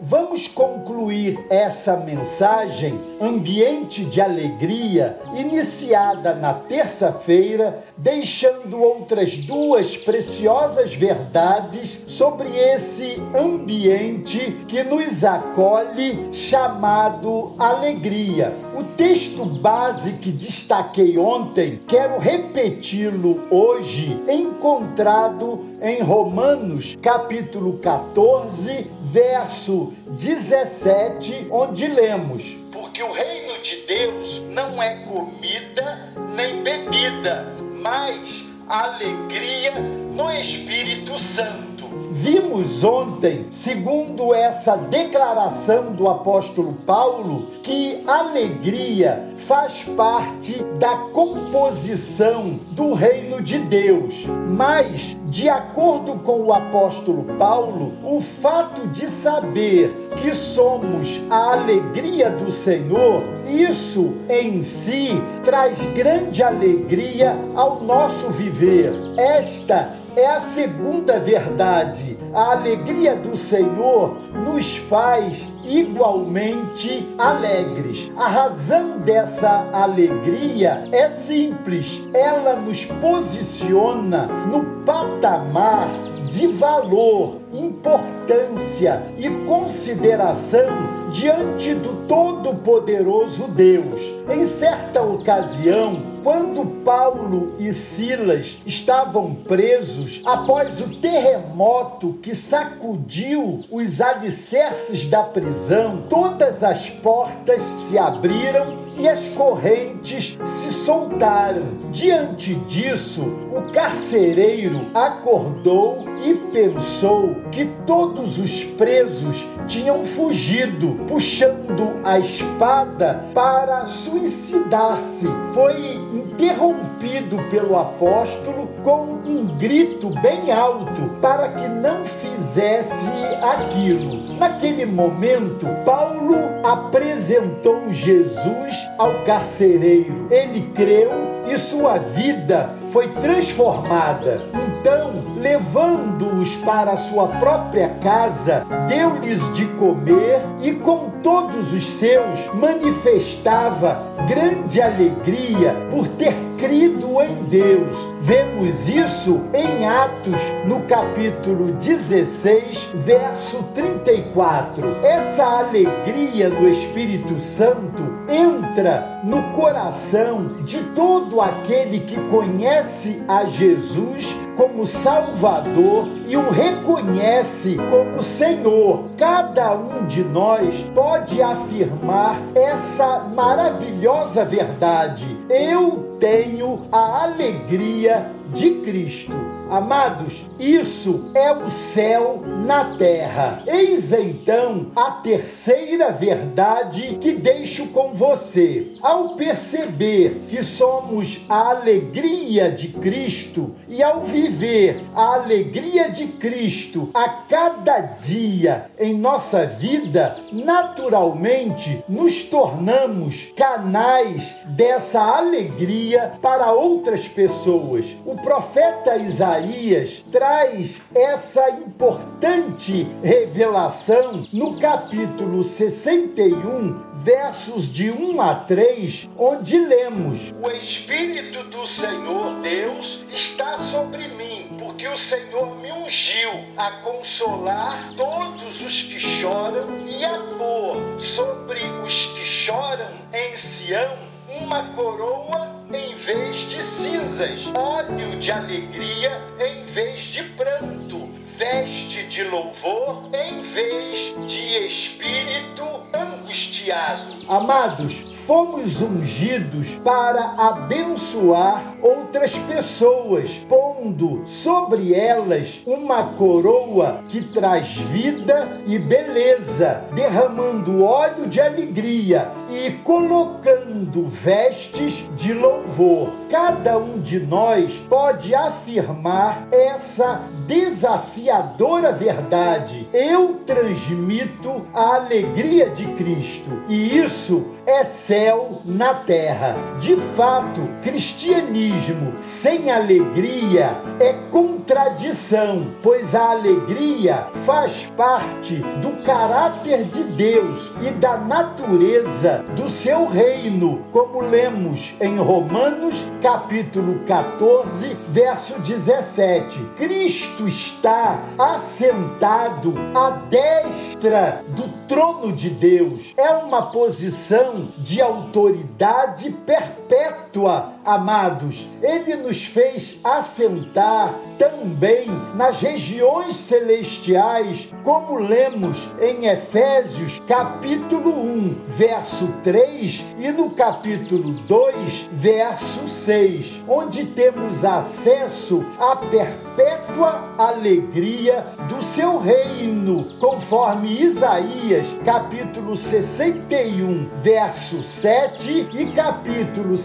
Vamos concluir essa mensagem, Ambiente de Alegria, iniciada na terça-feira, deixando outras duas preciosas verdades sobre esse ambiente que nos acolhe, chamado alegria. O texto base que destaquei ontem, quero repeti-lo hoje, encontrado em Romanos, capítulo 14, verso 17, onde lemos: Porque o reino de Deus não é comida nem bebida, mas alegria no Espírito Santo Vimos ontem, segundo essa declaração do apóstolo Paulo, que alegria faz parte da composição do reino de Deus. Mas, de acordo com o apóstolo Paulo, o fato de saber que somos a alegria do Senhor, isso em si traz grande alegria ao nosso viver. Esta é a segunda verdade. A alegria do Senhor nos faz igualmente alegres. A razão dessa alegria é simples, ela nos posiciona no patamar de valor, importância e consideração diante do Todo-Poderoso Deus. Em certa ocasião, quando Paulo e Silas estavam presos após o terremoto que sacudiu os alicerces da prisão, todas as portas se abriram e as correntes se soltaram. Diante disso, o carcereiro acordou e pensou que todos os presos tinham fugido, puxando a espada para suicidar-se. Foi interrompido pelo apóstolo com um grito bem alto para que não fizesse aquilo. Naquele momento, Paulo apresentou Jesus ao carcereiro. Ele creu e sua vida foi transformada. Então, levando-os para sua própria casa, deu-lhes de comer e com todos os seus manifestava grande alegria por ter crido em Deus. Vemos isso em Atos, no capítulo 16, verso 34. Essa alegria do Espírito Santo entra no coração de todo aquele que conhece a Jesus como Salvador e o reconhece como Senhor. Cada um de nós pode afirmar essa maravilhosa verdade. Eu tenho a alegria de Cristo. Amados, isso é o céu na terra. Eis então a terceira verdade que deixo com você. Ao perceber que somos a alegria de Cristo e ao viver a alegria de Cristo a cada dia em nossa vida, naturalmente nos tornamos canais dessa alegria para outras pessoas. O profeta Isaías Isaías traz essa importante revelação no capítulo 61, versos de 1 a 3, onde lemos: O Espírito do Senhor Deus está sobre mim, porque o Senhor me ungiu a consolar todos os que choram e a pôr sobre os que choram em Sião uma coroa em vez de cinzas, óleo de alegria em vez de pranto, veste de louvor em vez de espírito angustiado. Amados, fomos ungidos para abençoar outras pessoas, pondo sobre elas uma coroa que traz vida e beleza, derramando óleo de alegria e colocando vestes de louvor. Cada um de nós pode afirmar essa desafiadora verdade. Eu transmito a alegria de Cristo e isso é céu na terra. De fato, cristianismo sem alegria é contradição, pois a alegria faz parte do caráter de Deus e da natureza do seu reino, como lemos em Romanos capítulo 14, verso 17. Cristo está assentado à destra do trono de Deus. É uma posição de autoridade perpétua, amados. Ele nos fez assentar também nas regiões celestiais, como lemos em Efésios capítulo 1, verso 3 e no capítulo 2, verso 6, onde temos acesso à perpétua alegria do seu reino, conforme Isaías capítulo 61, verso 7 e capítulo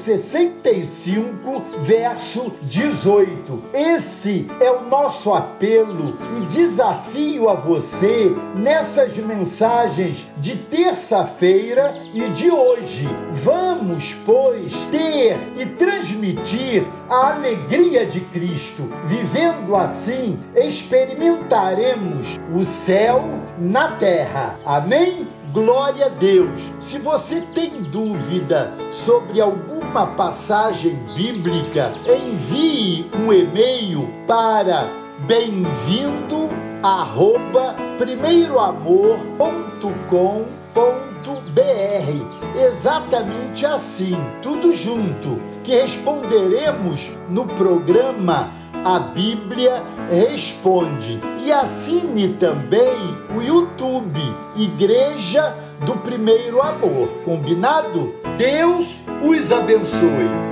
65, verso 18. Esse é o nosso apelo e desafio a você nessas mensagens de terça-feira e de hoje. Vamos, pois, ter e transmitir a alegria de Cristo. Vivendo assim, experimentaremos o céu na terra. Amém? Glória a Deus! Se você tem dúvida sobre alguma passagem bíblica, envie um e-mail para bem-vindo arroba primeiroamor.com.br Exatamente assim, tudo junto, que responderemos no programa a Bíblia responde. E assine também o YouTube Igreja do Primeiro Amor. Combinado? Deus os abençoe.